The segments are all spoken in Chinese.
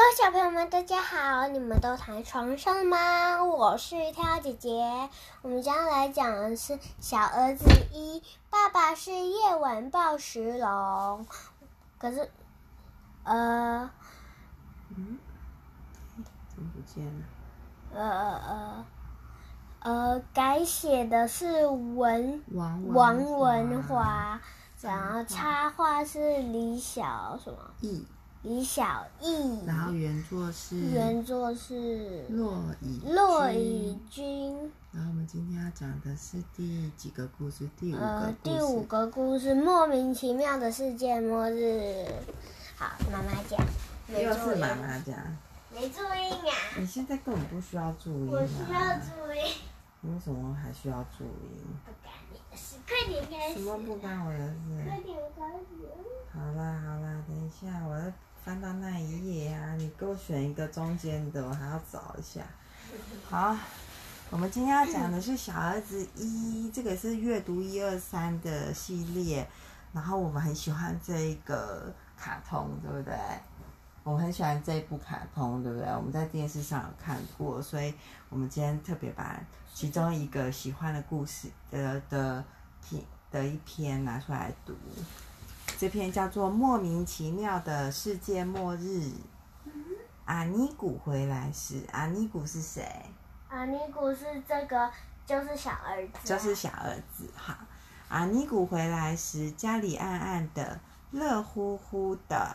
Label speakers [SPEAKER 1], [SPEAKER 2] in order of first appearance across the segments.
[SPEAKER 1] 各位小朋友们，大家好！你们都躺在床上吗？我是跳姐姐。我们将来讲的是小儿子一，爸爸是夜晚抱石龙。可是，呃，
[SPEAKER 2] 嗯，怎么不见了？
[SPEAKER 1] 呃呃呃呃，改写的是文
[SPEAKER 2] 王
[SPEAKER 1] 王文华，然后插画是李小什么？
[SPEAKER 2] 艺。
[SPEAKER 1] 李小艺，
[SPEAKER 2] 然后原作是
[SPEAKER 1] 原作是
[SPEAKER 2] 骆以
[SPEAKER 1] 骆以军。
[SPEAKER 2] 然后我们今天要讲的是第几个故事？第五个故事。
[SPEAKER 1] 呃，第五个故事，莫名其妙的世界末日。好，妈妈讲。
[SPEAKER 2] 又是妈妈讲。
[SPEAKER 1] 没注意啊。
[SPEAKER 2] 你现在根本不需要注意。
[SPEAKER 1] 我需要注意。
[SPEAKER 2] 你为什么还需要注意？
[SPEAKER 1] 不干你的事，快点开始。
[SPEAKER 2] 什么不干我的事？
[SPEAKER 1] 快点开始。
[SPEAKER 2] 好啦好啦，等一下我要。翻到那一页啊！你给我选一个中间的，我还要找一下。好，我们今天要讲的是小儿子一，这个是阅读一二三的系列。然后我们很喜欢这个卡通，对不对？我们很喜欢这一部卡通，对不对？我们在电视上有看过，所以我们今天特别把其中一个喜欢的故事的的篇的一篇拿出来读。这篇叫做《莫名其妙的世界末日》。阿尼古回来时，阿尼古是谁？
[SPEAKER 1] 阿尼古是这个，就是小儿子。
[SPEAKER 2] 就是小儿子，哈。阿尼古回来时，家里暗暗的，热乎乎的。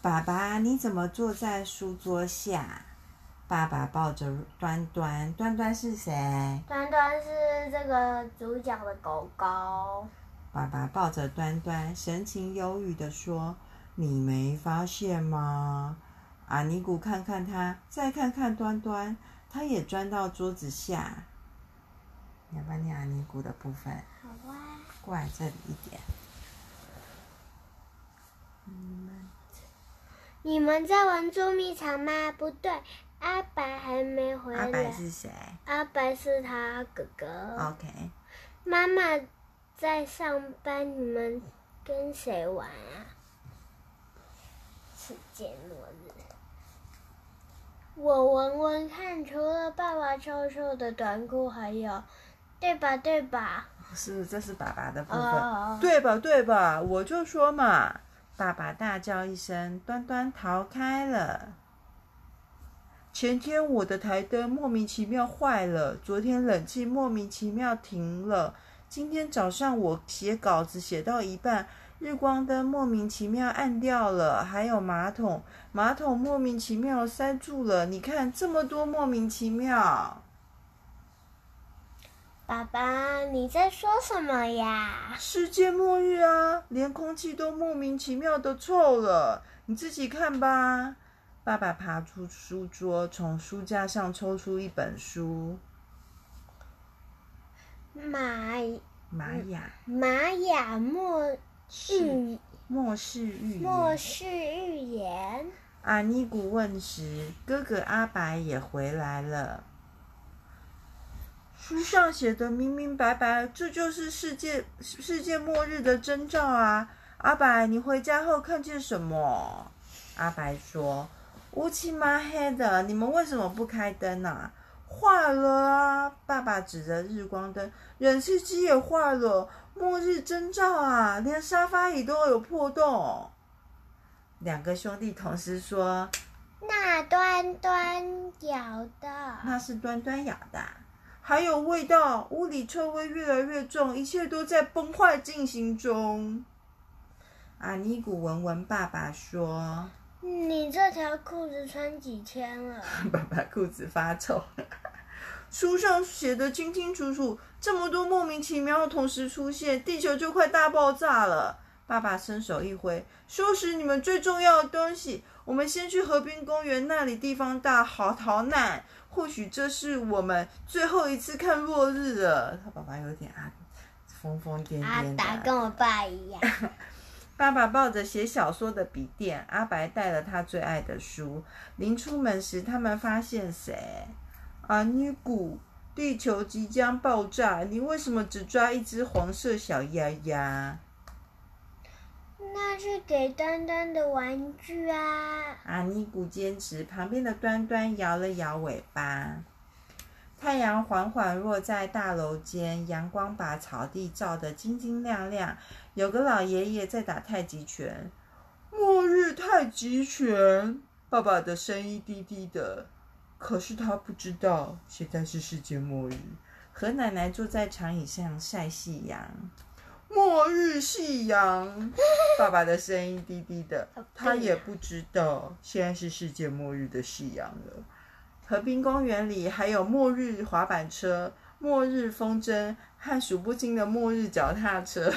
[SPEAKER 2] 爸爸，你怎么坐在书桌下？爸爸抱着端端，端端是谁？
[SPEAKER 1] 端端是这个主角的狗狗。
[SPEAKER 2] 爸爸抱着端端，神情忧郁地说：“你没发现吗？”阿尼古看看他，再看看端端，他也钻到桌子下。你要不要念阿尼古的部分？
[SPEAKER 1] 好啊。
[SPEAKER 2] 过来这里一点。
[SPEAKER 1] 你们，你们在玩捉迷藏吗？不对，阿白还没回来。
[SPEAKER 2] 阿白是谁？
[SPEAKER 1] 阿白是他哥哥。
[SPEAKER 2] OK。
[SPEAKER 1] 妈妈。在上班，你们跟谁玩啊？世界末日。我闻闻看，除了爸爸臭臭的短裤，还有，对吧？对吧？
[SPEAKER 2] 是，这是爸爸的部分。Oh. 对吧？对吧？我就说嘛！爸爸大叫一声，端端逃开了。前天我的台灯莫名其妙坏了，昨天冷气莫名其妙停了。今天早上我写稿子写到一半，日光灯莫名其妙暗掉了，还有马桶，马桶莫名其妙塞住了。你看这么多莫名其妙。
[SPEAKER 1] 爸爸，你在说什么呀？
[SPEAKER 2] 世界末日啊，连空气都莫名其妙的臭了。你自己看吧。爸爸爬出书桌，从书架上抽出一本书。
[SPEAKER 1] 玛
[SPEAKER 2] 玛雅
[SPEAKER 1] 玛雅末世
[SPEAKER 2] 末世预
[SPEAKER 1] 末世预言。
[SPEAKER 2] 阿尼古问时，哥哥阿白也回来了。书上写的明明白白，这就是世界世界末日的征兆啊！阿白，你回家后看见什么？阿白说：“乌漆嘛黑的，你们为什么不开灯呢、啊？”坏了啊！爸爸指着日光灯，冷气机也坏了，末日征兆啊！连沙发椅都有破洞。两个兄弟同时说：“
[SPEAKER 1] 那端端咬的，
[SPEAKER 2] 那是端端咬的，还有味道，屋里臭味越来越重，一切都在崩坏进行中。”阿尼古闻闻爸爸说。
[SPEAKER 1] 你这条裤子穿几天了？
[SPEAKER 2] 爸爸裤子发臭。书上写的清清楚楚，这么多莫名其妙的同时出现，地球就快大爆炸了。爸爸伸手一挥，收拾你们最重要的东西，我们先去河滨公园，那里地方大，好逃难。或许这是我们最后一次看落日了。他爸爸有点啊，疯疯癫癫的。
[SPEAKER 1] 阿达跟我爸一样。
[SPEAKER 2] 爸爸抱着写小说的笔电，阿白带了他最爱的书。临出门时，他们发现谁？阿尼古，地球即将爆炸，你为什么只抓一只黄色小鸭鸭？
[SPEAKER 1] 那是给端端的玩具啊！
[SPEAKER 2] 阿尼古坚持，旁边的端端摇了摇尾巴。太阳缓缓落在大楼间，阳光把草地照得晶晶亮亮。有个老爷爷在打太极拳。末日太极拳，爸爸的声音低低的。可是他不知道，现在是世界末日。和奶奶坐在长椅上晒夕阳。末日夕阳，爸爸的声音低低的。他也不知道，现在是世界末日的夕阳了。河滨公园里还有末日滑板车、末日风筝和数不清的末日脚踏车。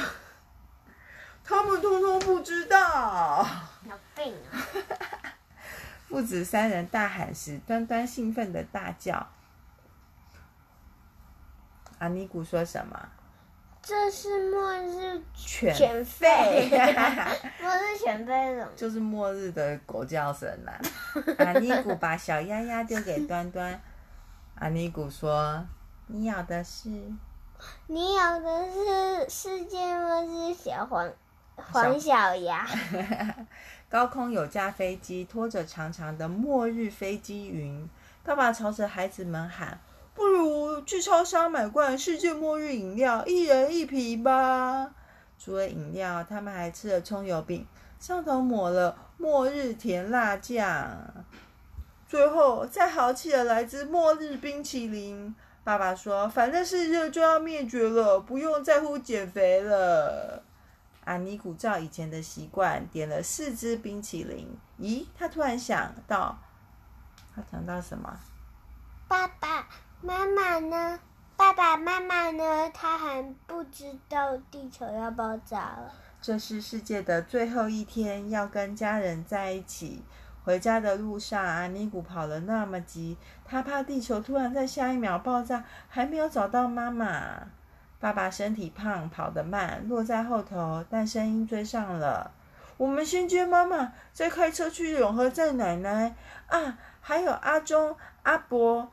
[SPEAKER 2] 他们通通不知道。
[SPEAKER 1] 有病啊！
[SPEAKER 2] 父子三人大喊时，端端兴奋的大叫。阿尼古说什么？
[SPEAKER 1] 这是末日
[SPEAKER 2] 犬
[SPEAKER 1] 犬吠。末日犬吠什么？
[SPEAKER 2] 就是末日的狗叫声啦、啊。阿尼古把小鸭鸭丢给端端。阿尼古说：“你咬的是？
[SPEAKER 1] 你咬的是世界末日小黄。”黄小鸭，
[SPEAKER 2] 高空有架飞机，拖着长长的末日飞机云。爸爸朝着孩子们喊：“去超商买罐世界末日饮料，一人一瓶吧。”除了饮料，他们还吃了葱油饼，上头抹了末日甜辣酱。最后，再豪气的来支末日冰淇淋。爸爸说：“反正世界就要灭绝了，不用在乎减肥了。”阿尼古照以前的习惯点了四支冰淇淋。咦，他突然想到，他想到什么？
[SPEAKER 1] 爸爸妈妈呢？爸爸妈妈呢？他还不知道地球要爆炸了。
[SPEAKER 2] 这是世界的最后一天，要跟家人在一起。回家的路上，阿尼古跑了那么急，他怕地球突然在下一秒爆炸，还没有找到妈妈。爸爸身体胖，跑得慢，落在后头，但声音追上了。我们先接妈妈，再开车去永和站奶奶啊，还有阿忠、阿伯、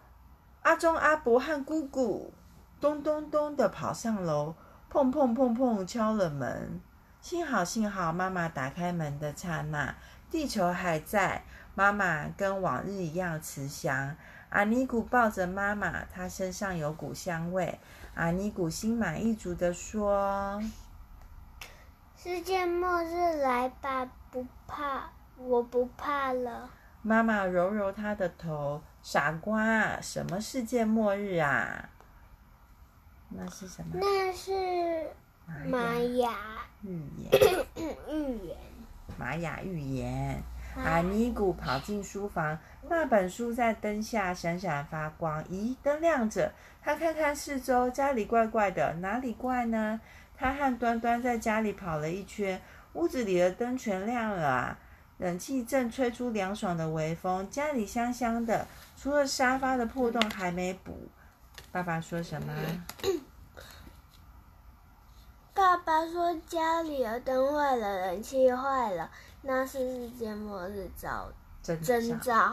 [SPEAKER 2] 阿忠、阿伯和姑姑。咚咚咚的跑上楼，碰碰碰碰敲了门。幸好幸好，妈妈打开门的刹那，地球还在，妈妈跟往日一样慈祥。阿尼古抱着妈妈，她身上有股香味。阿尼古心满意足地说：“
[SPEAKER 1] 世界末日来吧，不怕，我不怕了。”
[SPEAKER 2] 妈妈揉揉他的头：“傻瓜，什么世界末日啊？那是什么？
[SPEAKER 1] 那是玛雅
[SPEAKER 2] 预言。
[SPEAKER 1] 预言。
[SPEAKER 2] 玛雅预言。”阿尼古跑进书房，那本书在灯下闪闪发光。咦，灯亮着，他看看四周，家里怪怪的，哪里怪呢？他和端端在家里跑了一圈，屋子里的灯全亮了啊！冷气正吹出凉爽的微风，家里香香的，除了沙发的破洞还没补。爸爸说什么？
[SPEAKER 1] 爸爸说家里的灯坏了，冷气坏了。那是世界末日兆征兆。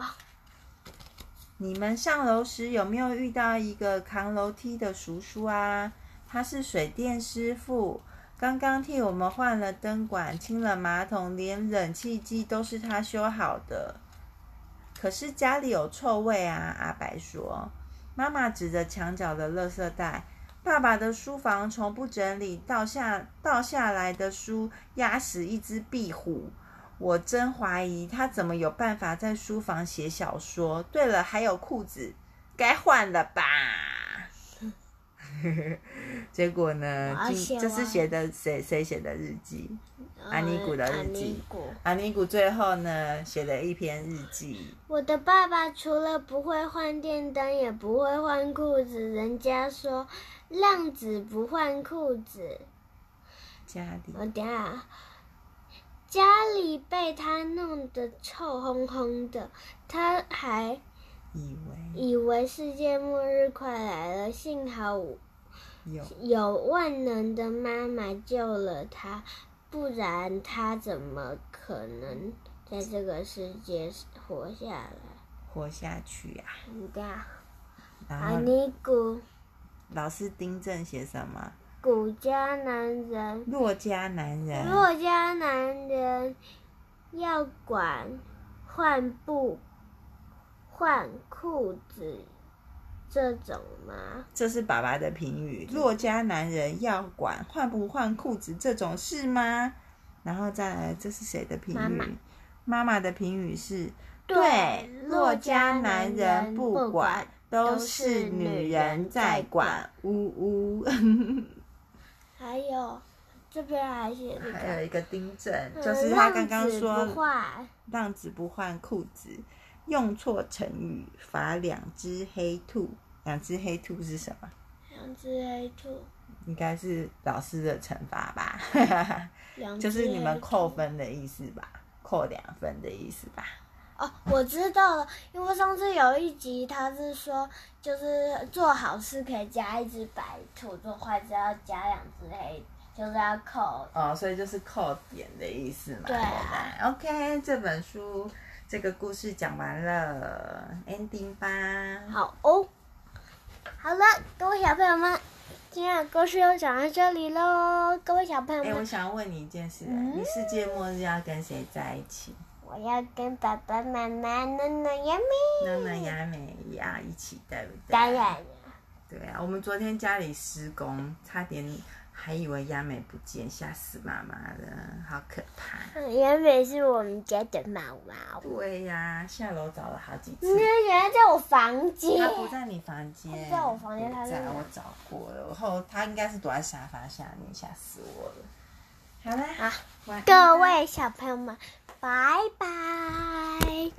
[SPEAKER 2] 你们上楼时有没有遇到一个扛楼梯的叔叔啊？他是水电师傅，刚刚替我们换了灯管、清了马桶，连冷气机都是他修好的。可是家里有臭味啊！阿白说。妈妈指着墙角的垃圾袋。爸爸的书房从不整理，倒下倒下来的书压死一只壁虎。我真怀疑他怎么有办法在书房写小说。对了，还有裤子，该换了吧？结果呢？这是写的谁谁写的日记？阿尼古的日记。阿尼古最后呢，写了一篇日记。
[SPEAKER 1] 我的爸爸除了不会换电灯，也不会换裤子。人家说浪子不换裤子。
[SPEAKER 2] 家里。
[SPEAKER 1] 我等下。家里被他弄得臭烘烘的，他还
[SPEAKER 2] 以为
[SPEAKER 1] 以为世界末日快来了。幸好有有万能的妈妈救了他，不然他怎么可能在这个世界活下来？
[SPEAKER 2] 活下去呀、
[SPEAKER 1] 啊！对啊，阿尼古。
[SPEAKER 2] 老师订正写什么？
[SPEAKER 1] 古家男人，
[SPEAKER 2] 洛家男人，
[SPEAKER 1] 洛家男人要管换布、换裤子这种吗？
[SPEAKER 2] 这是爸爸的评语。洛家男人要管换不换裤子这种事吗？然后再来，这是谁的评语？妈妈，妈妈的评语是：对，洛家男人不管。都是女人在管，呜呜。
[SPEAKER 1] 还有这边还写了，
[SPEAKER 2] 还有一个丁正，就是他刚刚说“浪子不换裤子”，用错成语罚两只黑兔。两只黑兔是什么？
[SPEAKER 1] 两只黑兔
[SPEAKER 2] 应该是老师的惩罚吧？就是你们扣分的意思吧？扣两分的意思吧？
[SPEAKER 1] 哦，我知道了，因为上次有一集他是说，就是做好事可以加一只白兔，做坏事要加两只黑，就是要扣。
[SPEAKER 2] 哦，所以就是扣点的意思嘛。
[SPEAKER 1] 对啊。
[SPEAKER 2] OK，这本书这个故事讲完了，ending 吧。
[SPEAKER 1] 好哦。好了，各位小朋友们，今天的故事就讲到这里喽。各位小朋友们，
[SPEAKER 2] 哎，我想要问你一件事，嗯，你世界末日要跟谁在一起？
[SPEAKER 1] 我要跟爸爸妈妈、娜娜、亚美、
[SPEAKER 2] 娜娜、亚美呀一起，对不对？
[SPEAKER 1] 当然。
[SPEAKER 2] 对啊，我们昨天家里施工，差点还以为亚美不见，吓死妈妈了，好可怕。
[SPEAKER 1] 亚美是我们家的猫猫。
[SPEAKER 2] 对呀、啊，下楼找了好几次。
[SPEAKER 1] 原来在我房间。
[SPEAKER 2] 它不在你房间。
[SPEAKER 1] 在我房间，它
[SPEAKER 2] 在我找过了，然后它应该是躲在沙发下面，吓死我了。好啦，好，
[SPEAKER 1] 各位小朋友们。拜拜。